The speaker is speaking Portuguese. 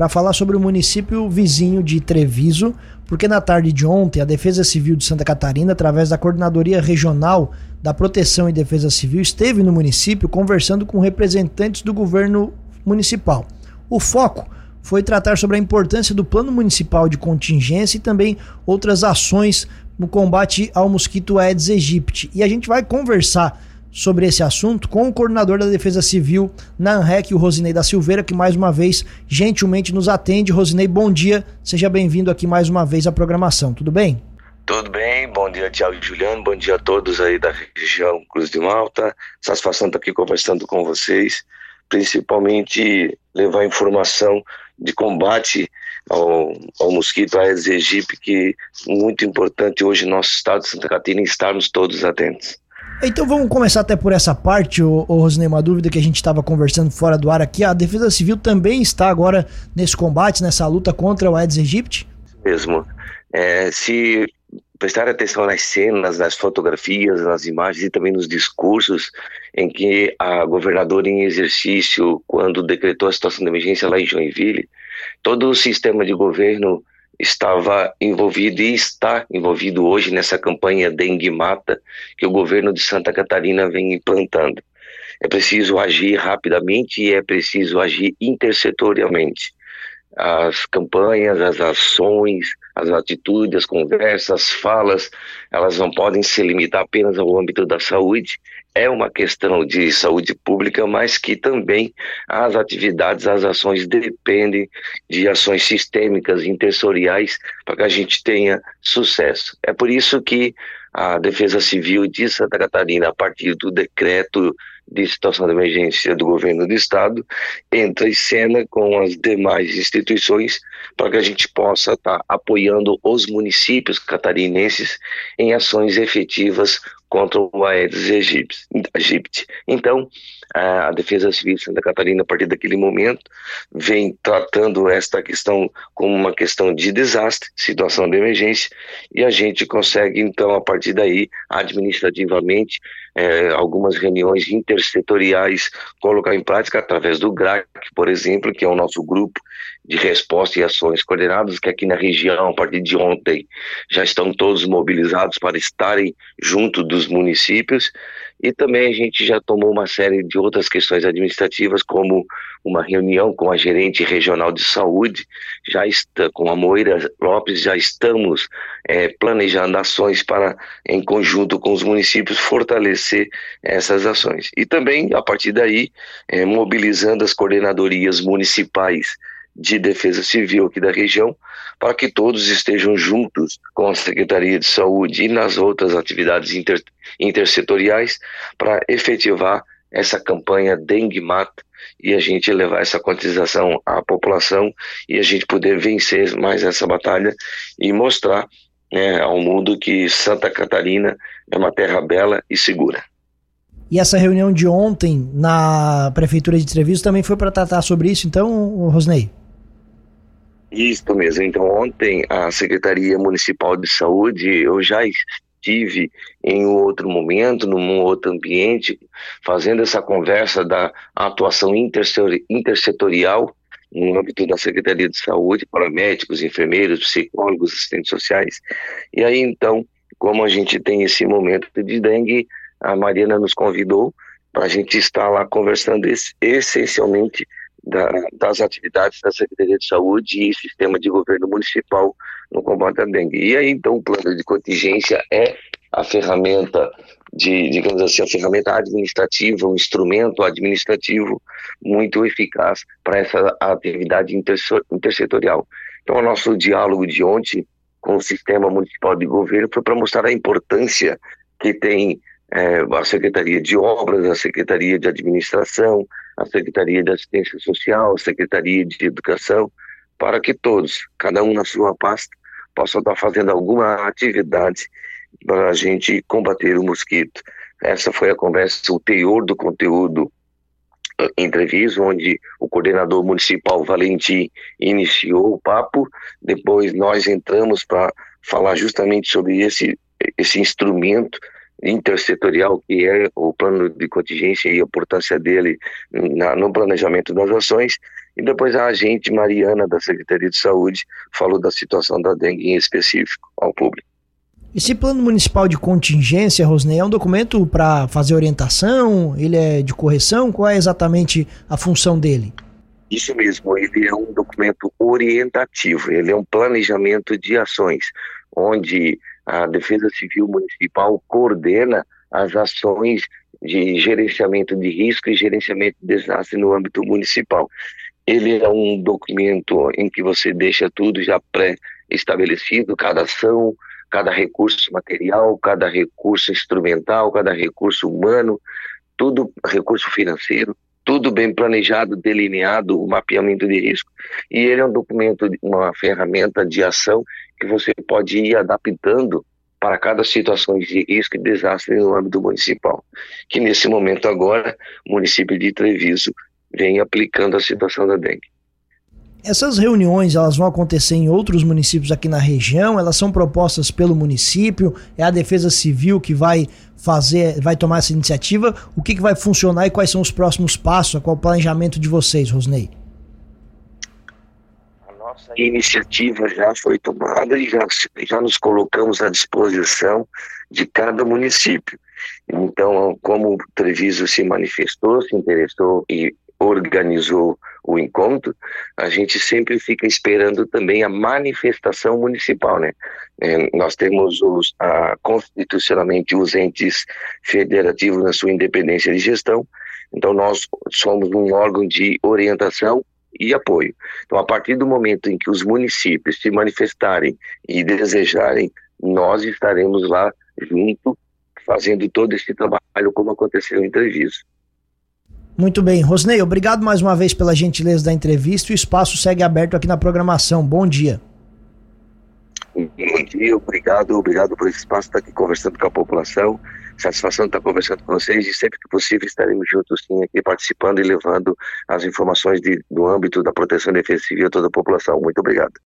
para falar sobre o município vizinho de Treviso, porque na tarde de ontem a Defesa Civil de Santa Catarina, através da Coordenadoria Regional da Proteção e Defesa Civil, esteve no município conversando com representantes do governo municipal. O foco foi tratar sobre a importância do Plano Municipal de Contingência e também outras ações no combate ao mosquito Aedes aegypti. E a gente vai conversar sobre esse assunto com o coordenador da Defesa Civil na ANREC, o Rosinei da Silveira, que mais uma vez gentilmente nos atende. Rosinei, bom dia, seja bem-vindo aqui mais uma vez à programação, tudo bem? Tudo bem, bom dia Tiago e Juliano, bom dia a todos aí da região Cruz de Malta, satisfação estar aqui conversando com vocês, principalmente levar informação de combate ao, ao mosquito Aedes aegypti, que é muito importante hoje no nosso estado de Santa Catarina estarmos todos atentos. Então vamos começar até por essa parte, ô Rosnei, uma dúvida que a gente estava conversando fora do ar aqui. A Defesa Civil também está agora nesse combate, nessa luta contra o Aedes aegypti? Mesmo. É, se prestar atenção nas cenas, nas fotografias, nas imagens e também nos discursos em que a governadora em exercício, quando decretou a situação de emergência lá em Joinville, todo o sistema de governo estava envolvido e está envolvido hoje nessa campanha Dengue Mata que o governo de Santa Catarina vem implantando. É preciso agir rapidamente e é preciso agir intersetorialmente. As campanhas, as ações, as atitudes, as conversas, as falas, elas não podem se limitar apenas ao âmbito da saúde. É uma questão de saúde pública, mas que também as atividades, as ações dependem de ações sistêmicas, intersoriais, para que a gente tenha sucesso. É por isso que a Defesa Civil de Santa Catarina, a partir do decreto de situação de emergência do governo do estado entra em cena com as demais instituições para que a gente possa estar tá apoiando os municípios catarinenses em ações efetivas contra o Aedes aegypti. Então, a Defesa Civil de Santa Catarina, a partir daquele momento, vem tratando esta questão como uma questão de desastre, situação de emergência, e a gente consegue, então, a partir daí, administrativamente, é, algumas reuniões intersetoriais colocar em prática através do GRAC, por exemplo, que é o nosso grupo de resposta e ações coordenadas, que aqui na região, a partir de ontem, já estão todos mobilizados para estarem junto dos municípios. E também a gente já tomou uma série de outras questões administrativas, como uma reunião com a gerente regional de saúde, já está com a Moira Lopes, já estamos é, planejando ações para, em conjunto com os municípios, fortalecer essas ações. E também, a partir daí, é, mobilizando as coordenadorias municipais de Defesa Civil aqui da região, para que todos estejam juntos com a Secretaria de Saúde e nas outras atividades inter, intersetoriais para efetivar essa campanha Dengue Mata e a gente levar essa conscientização à população e a gente poder vencer mais essa batalha e mostrar né, ao mundo que Santa Catarina é uma terra bela e segura. E essa reunião de ontem na Prefeitura de Treviso também foi para tratar sobre isso, então, Rosnei? Isso mesmo. Então, ontem, a Secretaria Municipal de Saúde, eu já estive em um outro momento, num outro ambiente, fazendo essa conversa da atuação intersetorial no âmbito da Secretaria de Saúde, para médicos, enfermeiros, psicólogos, assistentes sociais. E aí, então, como a gente tem esse momento de dengue, a Mariana nos convidou para a gente estar lá conversando essencialmente da, das atividades da Secretaria de Saúde e sistema de governo municipal no combate à dengue. E aí, então, o plano de contingência é a ferramenta de, digamos assim, a ferramenta administrativa, um instrumento administrativo muito eficaz para essa atividade intersetorial. Então, o nosso diálogo de ontem com o sistema municipal de governo foi para mostrar a importância que tem é, a Secretaria de Obras, a Secretaria de Administração, a Secretaria de Assistência Social, a Secretaria de Educação, para que todos, cada um na sua pasta, possam estar fazendo alguma atividade para a gente combater o mosquito. Essa foi a conversa, o teor do conteúdo eh, entrevista, onde o coordenador municipal Valentim iniciou o papo, depois nós entramos para falar justamente sobre esse, esse instrumento intersetorial, que é o plano de contingência e a importância dele na, no planejamento das ações. E depois a agente Mariana, da Secretaria de Saúde, falou da situação da dengue em específico ao público. Esse plano municipal de contingência, Rosnei, é um documento para fazer orientação? Ele é de correção? Qual é exatamente a função dele? Isso mesmo, ele é um documento orientativo, ele é um planejamento de ações, onde a Defesa Civil Municipal coordena as ações de gerenciamento de risco e gerenciamento de desastre no âmbito municipal. Ele é um documento em que você deixa tudo já pré-estabelecido, cada ação, cada recurso material, cada recurso instrumental, cada recurso humano, tudo recurso financeiro, tudo bem planejado, delineado, o mapeamento de risco. E ele é um documento, uma ferramenta de ação que você pode ir adaptando para cada situação de risco e desastre no âmbito municipal. Que nesse momento agora, o município de Treviso vem aplicando a situação da dengue. Essas reuniões elas vão acontecer em outros municípios aqui na região, elas são propostas pelo município, é a Defesa Civil que vai fazer, vai tomar essa iniciativa. O que, que vai funcionar e quais são os próximos passos? Qual o planejamento de vocês, Rosnei? A nossa iniciativa já foi tomada e já, já nos colocamos à disposição de cada município. Então, como o Treviso se manifestou, se interessou e organizou o encontro, a gente sempre fica esperando também a manifestação municipal, né? É, nós temos os, a, constitucionalmente os entes federativos na sua independência de gestão, então nós somos um órgão de orientação e apoio. Então, a partir do momento em que os municípios se manifestarem e desejarem, nós estaremos lá junto, fazendo todo esse trabalho como aconteceu em Treviso. Muito bem. Rosnei, obrigado mais uma vez pela gentileza da entrevista. O espaço segue aberto aqui na programação. Bom dia. Bom dia, obrigado, obrigado por esse espaço estar aqui conversando com a população. Satisfação estar conversando com vocês e sempre que possível estaremos juntos sim aqui participando e levando as informações de, do âmbito da proteção e defesa civil a toda a população. Muito obrigado.